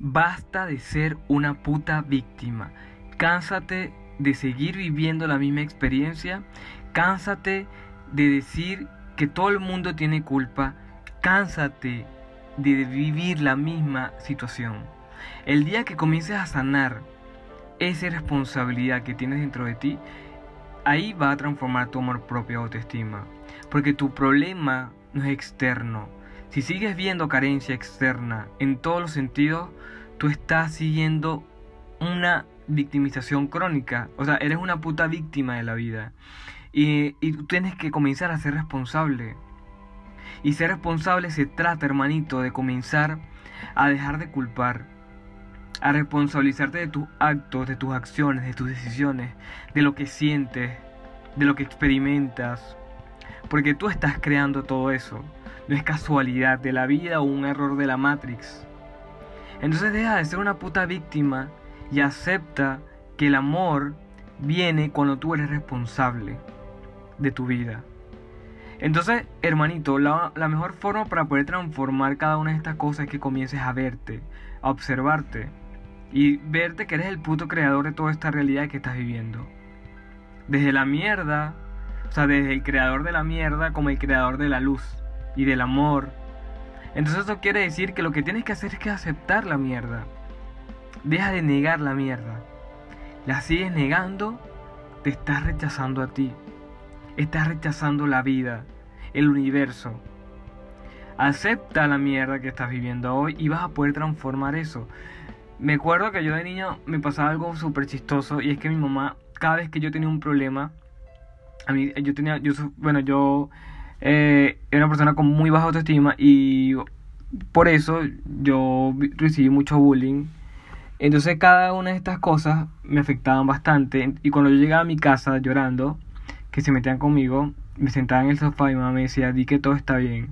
Basta de ser una puta víctima. Cánsate de seguir viviendo la misma experiencia. Cánsate de decir que todo el mundo tiene culpa. Cánsate de vivir la misma situación. El día que comiences a sanar esa responsabilidad que tienes dentro de ti, ahí va a transformar tu amor propio autoestima. Porque tu problema no es externo. Si sigues viendo carencia externa en todos los sentidos, tú estás siguiendo una victimización crónica. O sea, eres una puta víctima de la vida. Y, y tú tienes que comenzar a ser responsable. Y ser responsable se trata, hermanito, de comenzar a dejar de culpar, a responsabilizarte de tus actos, de tus acciones, de tus decisiones, de lo que sientes, de lo que experimentas. Porque tú estás creando todo eso. No es casualidad de la vida o un error de la Matrix. Entonces deja de ser una puta víctima y acepta que el amor viene cuando tú eres responsable de tu vida. Entonces, hermanito, la, mejor forma para poder transformar cada una de estas cosas es que comiences a verte, a observarte y verte que eres el puto creador de toda esta realidad que estás viviendo. Desde la mierda, o sea, desde el creador de la mierda como el creador de la luz y del amor. Entonces eso quiere decir que lo que tienes que hacer es que aceptar la mierda. Deja de negar la mierda. La sigues negando, te estás rechazando a ti. Estás rechazando la vida, el universo. Acepta la mierda que estás viviendo hoy y vas a poder transformar eso. Me acuerdo que yo de niño me pasaba algo súper chistoso y es que mi mamá, cada vez que yo tenía un problema, a mí, yo tenía, yo, bueno, yo eh, era una persona con muy baja autoestima y por eso yo recibí mucho bullying. Entonces cada una de estas cosas me afectaban bastante y cuando yo llegaba a mi casa llorando, que se metían conmigo, me sentaba en el sofá y mi mamá me decía, di que todo está bien,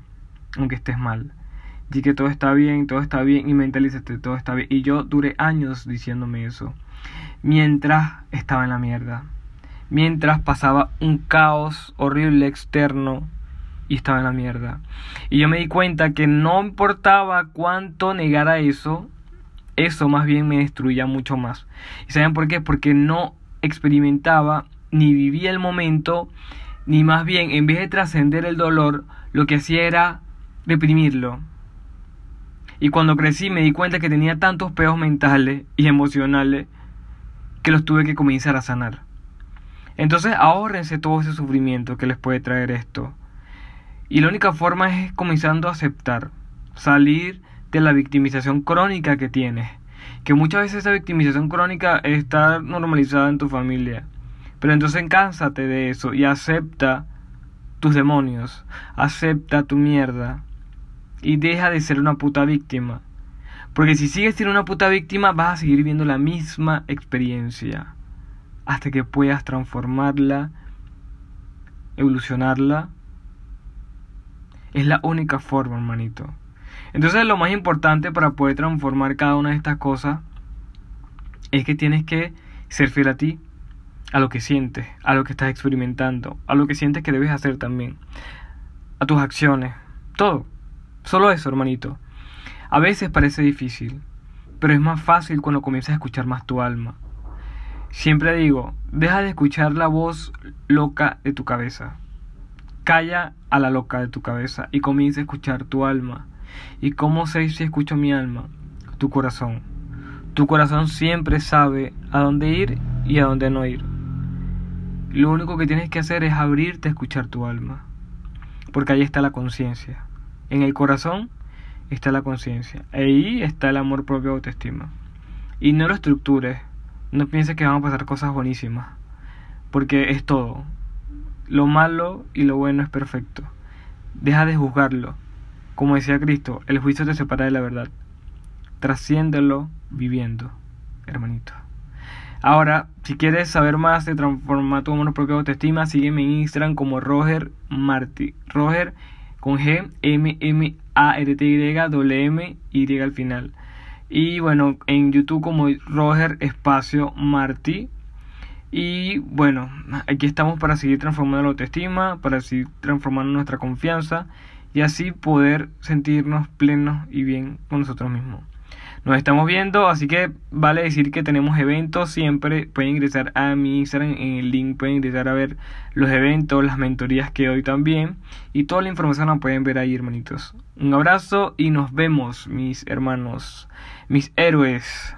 aunque estés mal. Di que todo está bien, todo está bien y mentalízate, todo está bien. Y yo duré años diciéndome eso, mientras estaba en la mierda. Mientras pasaba un caos horrible externo y estaba en la mierda. Y yo me di cuenta que no importaba cuánto negara eso, eso más bien me destruía mucho más. ¿Y saben por qué? Porque no experimentaba ni vivía el momento, ni más bien, en vez de trascender el dolor, lo que hacía era reprimirlo. Y cuando crecí me di cuenta que tenía tantos peos mentales y emocionales que los tuve que comenzar a sanar. Entonces ahórrense todo ese sufrimiento que les puede traer esto. Y la única forma es comenzando a aceptar, salir de la victimización crónica que tienes. Que muchas veces esa victimización crónica está normalizada en tu familia. Pero entonces cánsate de eso y acepta tus demonios, acepta tu mierda y deja de ser una puta víctima. Porque si sigues siendo una puta víctima vas a seguir viendo la misma experiencia hasta que puedas transformarla, evolucionarla. Es la única forma, hermanito. Entonces lo más importante para poder transformar cada una de estas cosas es que tienes que ser fiel a ti, a lo que sientes, a lo que estás experimentando, a lo que sientes que debes hacer también, a tus acciones, todo. Solo eso, hermanito. A veces parece difícil, pero es más fácil cuando comienzas a escuchar más tu alma. Siempre digo, deja de escuchar la voz loca de tu cabeza. Calla a la loca de tu cabeza y comienza a escuchar tu alma. ¿Y cómo sé si escucho mi alma? Tu corazón. Tu corazón siempre sabe a dónde ir y a dónde no ir. Lo único que tienes que hacer es abrirte a escuchar tu alma. Porque ahí está la conciencia. En el corazón está la conciencia. Ahí está el amor propio autoestima. Y no lo estructures. No pienses que van a pasar cosas buenísimas. Porque es todo. Lo malo y lo bueno es perfecto. Deja de juzgarlo. Como decía Cristo, el juicio te separa de la verdad. Trasciéndelo viviendo, hermanito. Ahora, si quieres saber más de transformar tu amor propio autoestima, sígueme en Instagram como Roger Martí. Roger con G, M, M, A, R, T, Y, W, M, Y al final. Y bueno, en YouTube como Roger Espacio Martí. Y bueno, aquí estamos para seguir transformando la autoestima, para seguir transformando nuestra confianza y así poder sentirnos plenos y bien con nosotros mismos. nos estamos viendo, así que vale decir que tenemos eventos siempre. Pueden ingresar a mi Instagram en el link, pueden ingresar a ver los eventos, las mentorías que doy también. Y toda la información la pueden ver ahí, hermanitos. Un abrazo y nos vemos, mis hermanos, mis héroes.